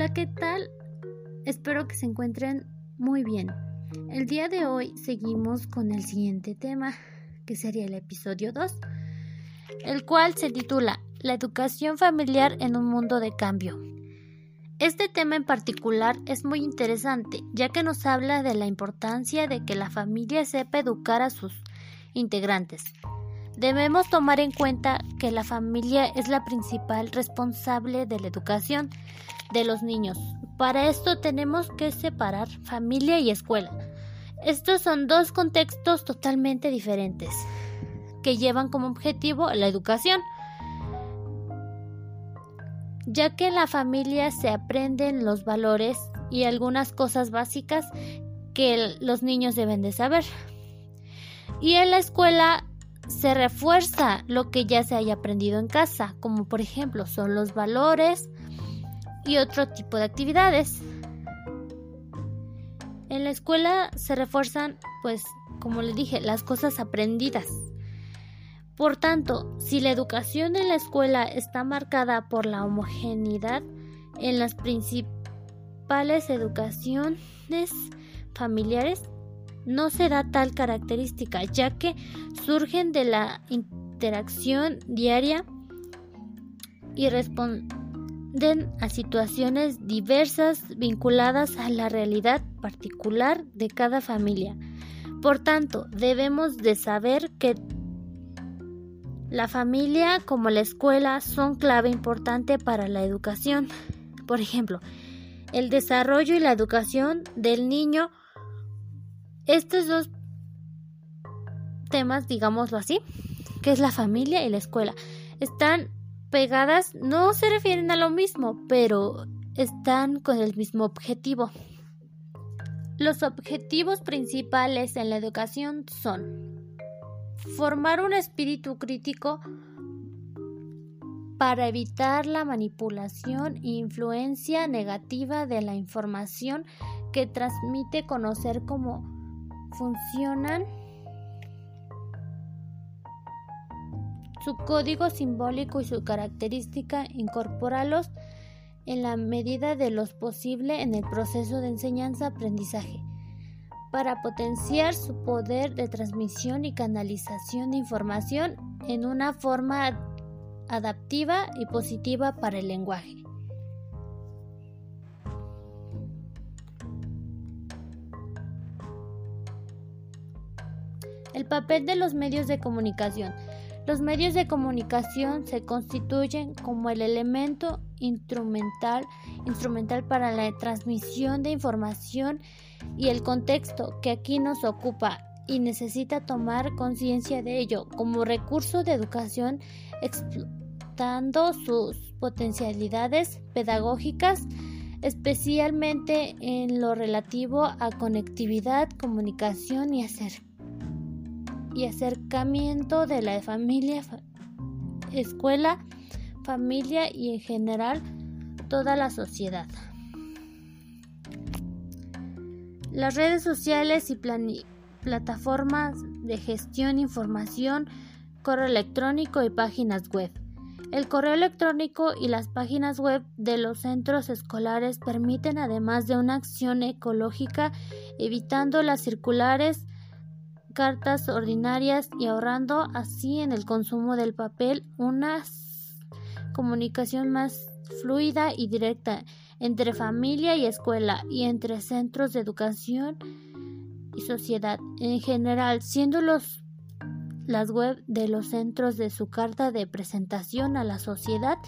Hola, ¿qué tal? Espero que se encuentren muy bien. El día de hoy seguimos con el siguiente tema, que sería el episodio 2, el cual se titula La educación familiar en un mundo de cambio. Este tema en particular es muy interesante, ya que nos habla de la importancia de que la familia sepa educar a sus integrantes. Debemos tomar en cuenta que la familia es la principal responsable de la educación de los niños. Para esto tenemos que separar familia y escuela. Estos son dos contextos totalmente diferentes que llevan como objetivo la educación, ya que en la familia se aprenden los valores y algunas cosas básicas que los niños deben de saber. Y en la escuela se refuerza lo que ya se haya aprendido en casa, como por ejemplo son los valores y otro tipo de actividades. En la escuela se refuerzan, pues, como les dije, las cosas aprendidas. Por tanto, si la educación en la escuela está marcada por la homogeneidad en las principales educaciones familiares, no se da tal característica, ya que surgen de la interacción diaria y responden a situaciones diversas vinculadas a la realidad particular de cada familia. Por tanto, debemos de saber que la familia como la escuela son clave importante para la educación. Por ejemplo, el desarrollo y la educación del niño estos dos temas, digámoslo así, que es la familia y la escuela, están pegadas, no se refieren a lo mismo, pero están con el mismo objetivo. Los objetivos principales en la educación son formar un espíritu crítico para evitar la manipulación e influencia negativa de la información que transmite conocer como funcionan su código simbólico y su característica, incorporarlos en la medida de lo posible en el proceso de enseñanza-aprendizaje, para potenciar su poder de transmisión y canalización de información en una forma adaptiva y positiva para el lenguaje. El papel de los medios de comunicación. Los medios de comunicación se constituyen como el elemento instrumental, instrumental para la transmisión de información y el contexto que aquí nos ocupa y necesita tomar conciencia de ello como recurso de educación explotando sus potencialidades pedagógicas especialmente en lo relativo a conectividad, comunicación y acercamiento y acercamiento de la familia, escuela, familia y en general toda la sociedad. Las redes sociales y plataformas de gestión información, correo electrónico y páginas web. El correo electrónico y las páginas web de los centros escolares permiten, además de una acción ecológica, evitando las circulares cartas ordinarias y ahorrando así en el consumo del papel una comunicación más fluida y directa entre familia y escuela y entre centros de educación y sociedad en general, siendo los las web de los centros de su carta de presentación a la sociedad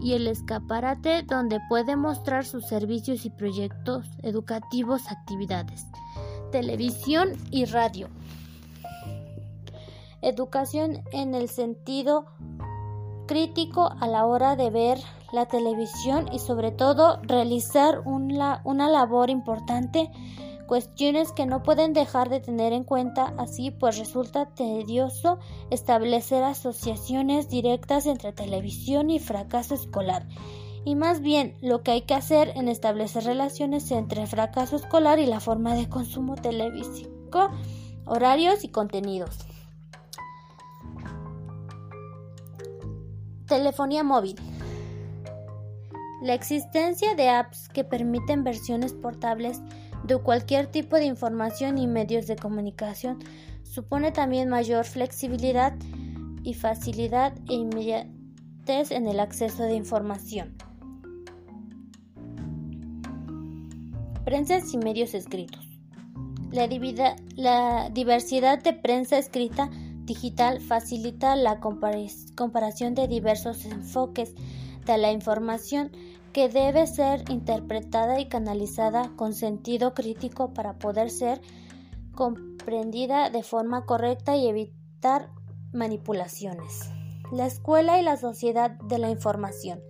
y el escaparate donde puede mostrar sus servicios y proyectos educativos, actividades, televisión y radio. Educación en el sentido crítico a la hora de ver la televisión y sobre todo realizar una, una labor importante cuestiones que no pueden dejar de tener en cuenta, así pues resulta tedioso establecer asociaciones directas entre televisión y fracaso escolar. Y más bien lo que hay que hacer en establecer relaciones entre fracaso escolar y la forma de consumo televisivo, horarios y contenidos. Telefonía móvil. La existencia de apps que permiten versiones portables de cualquier tipo de información y medios de comunicación supone también mayor flexibilidad y facilidad e inmediatez en el acceso de información. Prensas y medios escritos. La, diversidad de prensa escrita digital facilita la comparación de diversos enfoques de la información que debe ser interpretada y canalizada con sentido crítico para poder ser comprendida de forma correcta y evitar manipulaciones. La escuela y la sociedad de la información.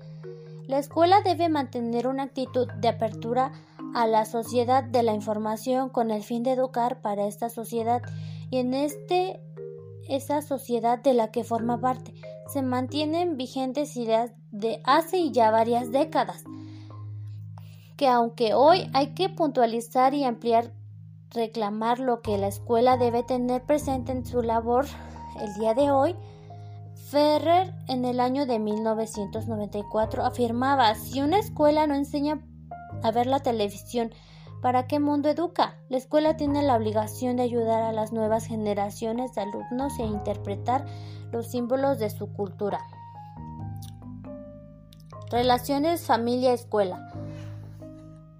La escuela debe mantener una actitud de apertura a la sociedad de la información con el fin de educar para esta sociedad y en este esa sociedad de la que forma parte. Se mantienen vigentes ideas de hace ya varias décadas, que aunque hoy hay que puntualizar y ampliar, reclamar lo que la escuela debe tener presente en su labor el día de hoy, Ferrer en el año de 1994 afirmaba, si una escuela no enseña a ver la televisión, ¿Para qué mundo educa? La escuela tiene la obligación de ayudar a las nuevas generaciones de alumnos e interpretar los símbolos de su cultura. Relaciones familia-escuela.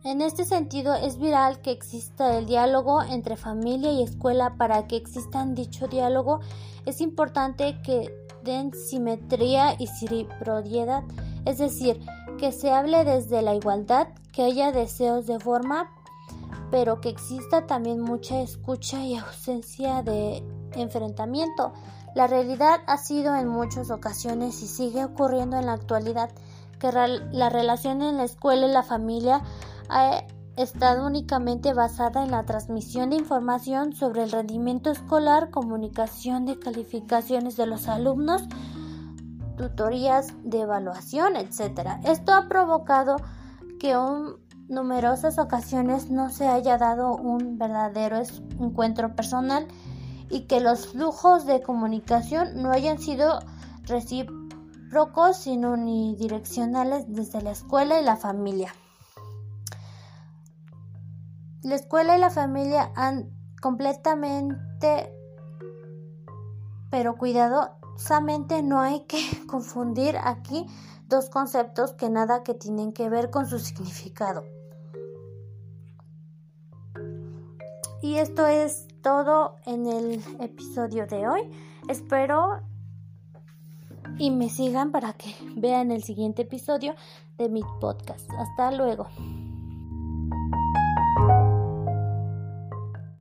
En este sentido, es viral que exista el diálogo entre familia y escuela. Para que exista dicho diálogo, es importante que den simetría y reciprocidad, es decir, que se hable desde la igualdad, que haya deseos de forma pero que exista también mucha escucha y ausencia de enfrentamiento. La realidad ha sido en muchas ocasiones y sigue ocurriendo en la actualidad que la relación en la escuela y la familia ha estado únicamente basada en la transmisión de información sobre el rendimiento escolar, comunicación de calificaciones de los alumnos, tutorías de evaluación, etc. Esto ha provocado que un numerosas ocasiones no se haya dado un verdadero encuentro personal y que los flujos de comunicación no hayan sido recíprocos sino unidireccionales desde la escuela y la familia. La escuela y la familia han completamente, pero cuidadosamente no hay que confundir aquí dos conceptos que nada que tienen que ver con su significado. Y esto es todo en el episodio de hoy. Espero y me sigan para que vean el siguiente episodio de mi podcast. Hasta luego.